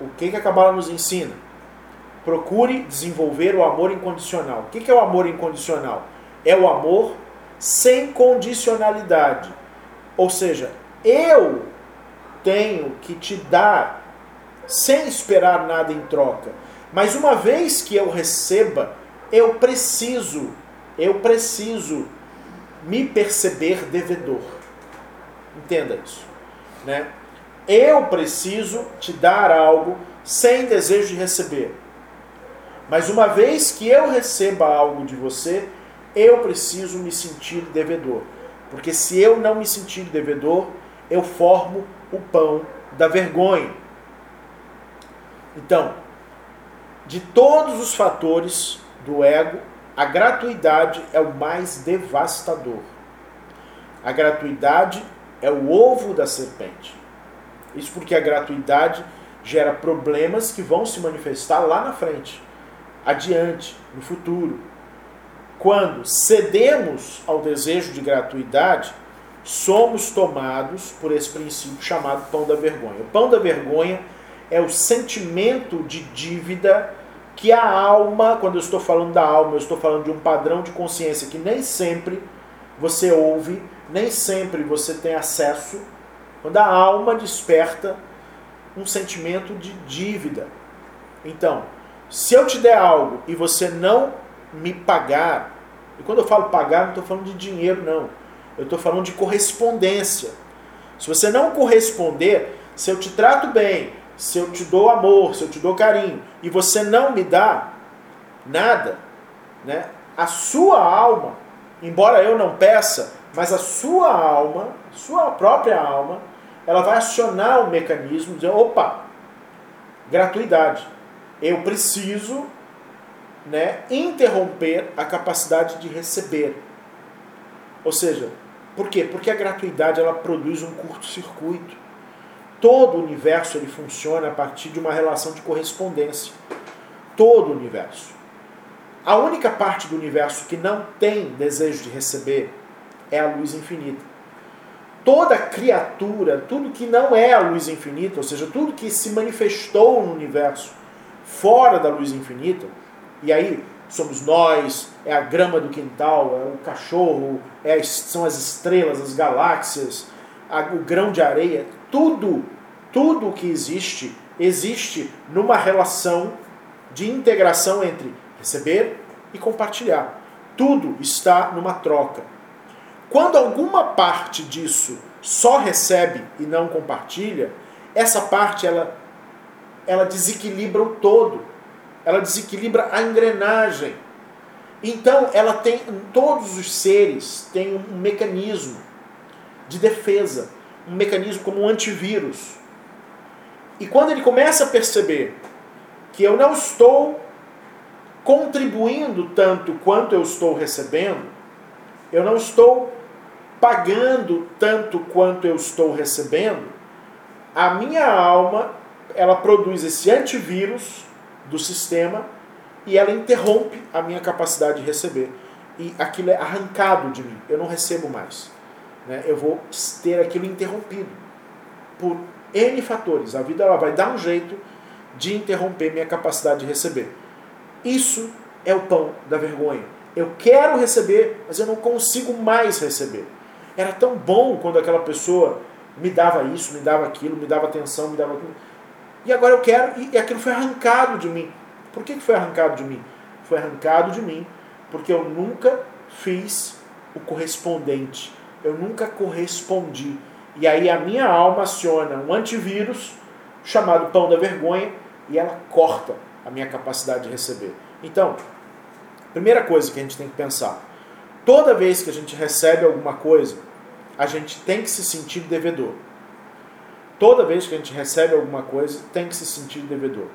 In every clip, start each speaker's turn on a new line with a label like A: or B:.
A: o que, que a Kabbalah nos ensina? Procure desenvolver o amor incondicional. O que, que é o amor incondicional? É o amor sem condicionalidade. Ou seja, eu tenho que te dar sem esperar nada em troca. Mas uma vez que eu receba, eu preciso, eu preciso me perceber devedor. Entenda isso, né? Eu preciso te dar algo sem desejo de receber. Mas uma vez que eu receba algo de você, eu preciso me sentir devedor. Porque se eu não me sentir devedor, eu formo o pão da vergonha. Então, de todos os fatores do ego, a gratuidade é o mais devastador. A gratuidade é o ovo da serpente. Isso porque a gratuidade gera problemas que vão se manifestar lá na frente, adiante, no futuro. Quando cedemos ao desejo de gratuidade, somos tomados por esse princípio chamado pão da vergonha. O pão da vergonha é o sentimento de dívida que a alma, quando eu estou falando da alma, eu estou falando de um padrão de consciência que nem sempre você ouve, nem sempre você tem acesso. Quando a alma desperta um sentimento de dívida. Então, se eu te der algo e você não me pagar, e quando eu falo pagar, não estou falando de dinheiro, não. Eu estou falando de correspondência. Se você não corresponder, se eu te trato bem, se eu te dou amor, se eu te dou carinho, e você não me dá nada, né? a sua alma, embora eu não peça, mas a sua alma, sua própria alma, ela vai acionar o mecanismo de opa, gratuidade. Eu preciso né, interromper a capacidade de receber. Ou seja, por quê? Porque a gratuidade ela produz um curto-circuito. Todo o universo ele funciona a partir de uma relação de correspondência. Todo o universo. A única parte do universo que não tem desejo de receber é a luz infinita. Toda criatura, tudo que não é a luz infinita, ou seja, tudo que se manifestou no universo fora da luz infinita, e aí somos nós, é a grama do quintal, é o cachorro, é, são as estrelas, as galáxias, a, o grão de areia, tudo, tudo que existe, existe numa relação de integração entre receber e compartilhar. Tudo está numa troca. Quando alguma parte disso só recebe e não compartilha, essa parte ela, ela desequilibra o todo ela desequilibra a engrenagem. Então, ela tem, todos os seres têm um mecanismo de defesa, um mecanismo como um antivírus. E quando ele começa a perceber que eu não estou contribuindo tanto quanto eu estou recebendo, eu não estou pagando tanto quanto eu estou recebendo, a minha alma ela produz esse antivírus do sistema e ela interrompe a minha capacidade de receber. E aquilo é arrancado de mim, eu não recebo mais. Né? Eu vou ter aquilo interrompido por N fatores. A vida ela vai dar um jeito de interromper minha capacidade de receber. Isso é o pão da vergonha. Eu quero receber, mas eu não consigo mais receber. Era tão bom quando aquela pessoa me dava isso, me dava aquilo, me dava atenção, me dava aquilo. E agora eu quero, e aquilo foi arrancado de mim. Por que foi arrancado de mim? Foi arrancado de mim porque eu nunca fiz o correspondente. Eu nunca correspondi. E aí a minha alma aciona um antivírus chamado pão da vergonha e ela corta a minha capacidade de receber. Então, primeira coisa que a gente tem que pensar: toda vez que a gente recebe alguma coisa, a gente tem que se sentir devedor. Toda vez que a gente recebe alguma coisa, tem que se sentir devedor.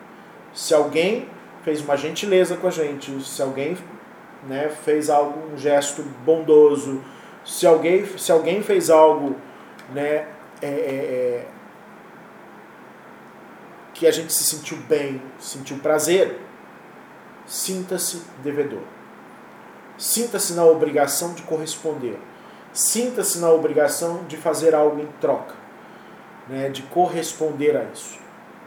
A: Se alguém fez uma gentileza com a gente, se alguém né, fez algo, um gesto bondoso, se alguém, se alguém fez algo né, é, é, é, que a gente se sentiu bem, sentiu prazer, sinta-se devedor. Sinta-se na obrigação de corresponder. Sinta-se na obrigação de fazer algo em troca né, de corresponder a isso.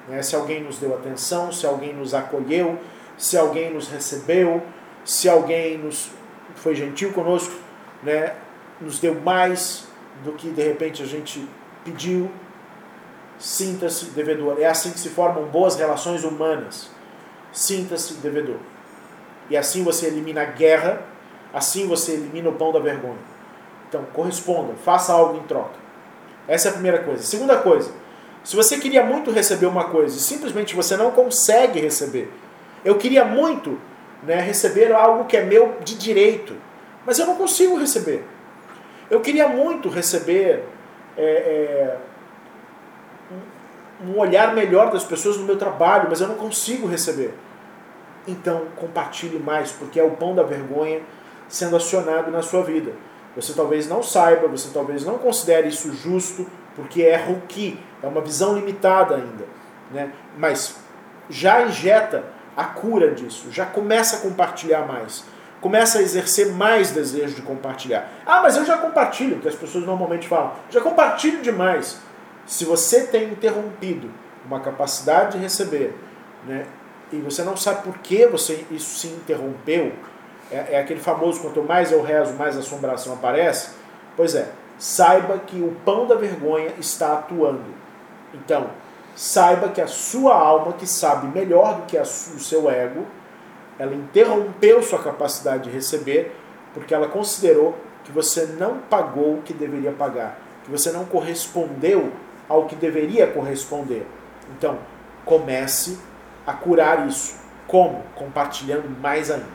A: Né? Se alguém nos deu atenção, se alguém nos acolheu, se alguém nos recebeu, se alguém nos foi gentil conosco, né? nos deu mais do que de repente a gente pediu, sinta-se devedor. É assim que se formam boas relações humanas. Sinta-se devedor. E assim você elimina a guerra, assim você elimina o pão da vergonha. Então, corresponda, faça algo em troca. Essa é a primeira coisa. Segunda coisa, se você queria muito receber uma coisa e simplesmente você não consegue receber, eu queria muito né, receber algo que é meu de direito, mas eu não consigo receber. Eu queria muito receber é, é, um olhar melhor das pessoas no meu trabalho, mas eu não consigo receber. Então, compartilhe mais, porque é o pão da vergonha sendo acionado na sua vida. Você talvez não saiba, você talvez não considere isso justo, porque é ruqui, é uma visão limitada ainda. Né? Mas já injeta a cura disso, já começa a compartilhar mais. Começa a exercer mais desejo de compartilhar. Ah, mas eu já compartilho, que as pessoas normalmente falam. Já compartilho demais. Se você tem interrompido uma capacidade de receber, né, e você não sabe por que você, isso se interrompeu, é, é aquele famoso quanto mais eu rezo, mais assombração aparece. Pois é, saiba que o pão da vergonha está atuando. Então, saiba que a sua alma, que sabe melhor do que o seu ego, ela interrompeu sua capacidade de receber porque ela considerou que você não pagou o que deveria pagar, que você não correspondeu ao que deveria corresponder. Então, comece a curar isso. Como? Compartilhando mais ainda.